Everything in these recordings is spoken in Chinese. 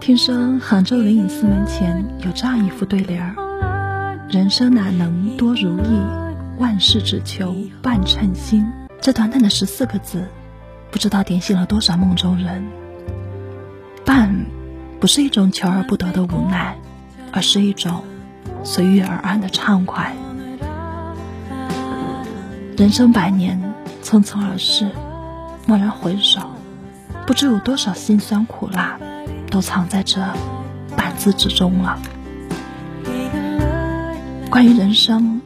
听说杭州灵隐寺门前有这样一副对联儿：“人生哪能多如意，万事只求半称心。”这短短的十四个字，不知道点醒了多少梦中人。半，不是一种求而不得的无奈，而是一种随遇而安的畅快。人生百年，匆匆而逝，蓦然回首，不知有多少辛酸苦辣。都藏在这半字之中了。关于人生，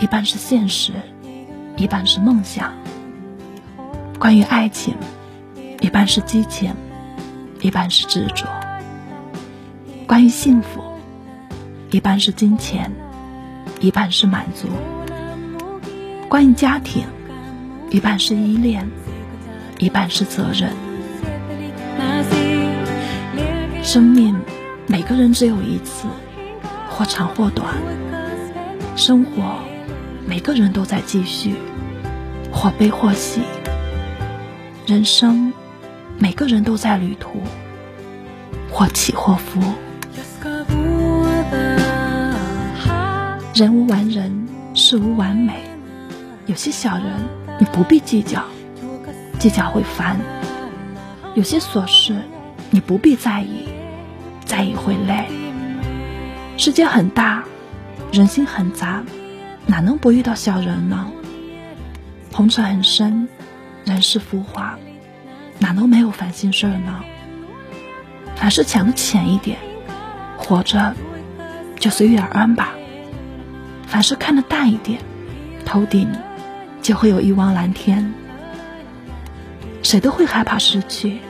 一半是现实，一半是梦想；关于爱情，一半是激情，一半是执着；关于幸福，一半是金钱，一半是满足；关于家庭，一半是依恋，一半是责任。生命，每个人只有一次，或长或短；生活，每个人都在继续，或悲或喜；人生，每个人都在旅途，或起或伏。人无完人，事无完美，有些小人你不必计较，计较会烦；有些琐事你不必在意。再也会累。世界很大，人心很杂，哪能不遇到小人呢？红尘很深，人世浮华，哪能没有烦心事儿呢？凡事想的浅一点，活着就随遇而安吧。凡事看得淡一点，头顶就会有一汪蓝天。谁都会害怕失去。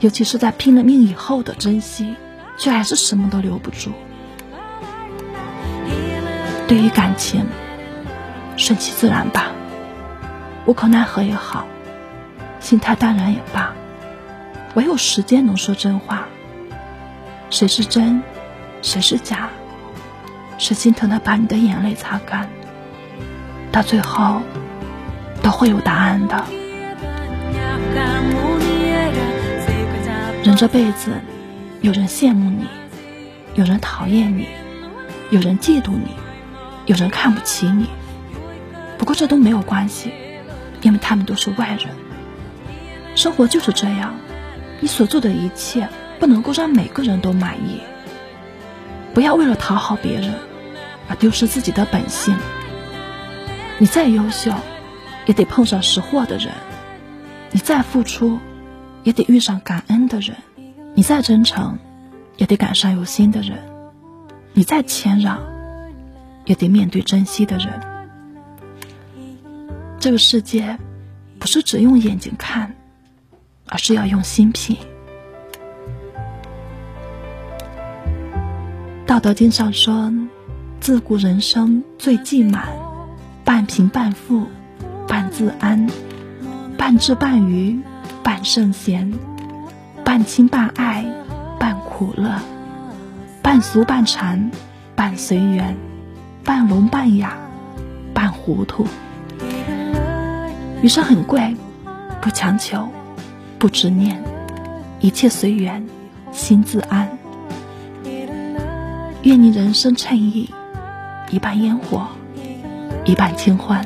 尤其是在拼了命以后的珍惜，却还是什么都留不住。对于感情，顺其自然吧，无可奈何也好，心态淡然也罢，唯有时间能说真话。谁是真，谁是假，谁心疼的把你的眼泪擦干，到最后都会有答案的。人这辈子，有人羡慕你，有人讨厌你，有人嫉妒你，有人看不起你。不过这都没有关系，因为他们都是外人。生活就是这样，你所做的一切不能够让每个人都满意。不要为了讨好别人而丢失自己的本性。你再优秀，也得碰上识货的人；你再付出。也得遇上感恩的人，你再真诚，也得赶上有心的人；你再谦让，也得面对珍惜的人。这个世界，不是只用眼睛看，而是要用心品。道德经上说：“自古人生最忌满，半贫半富，半自安，半智半愚。”半圣贤，半亲半爱，半苦乐，半俗半禅，半随缘，半聋半哑，半糊涂。余生很贵，不强求，不执念，一切随缘，心自安。愿你人生衬意，一半烟火，一半清欢。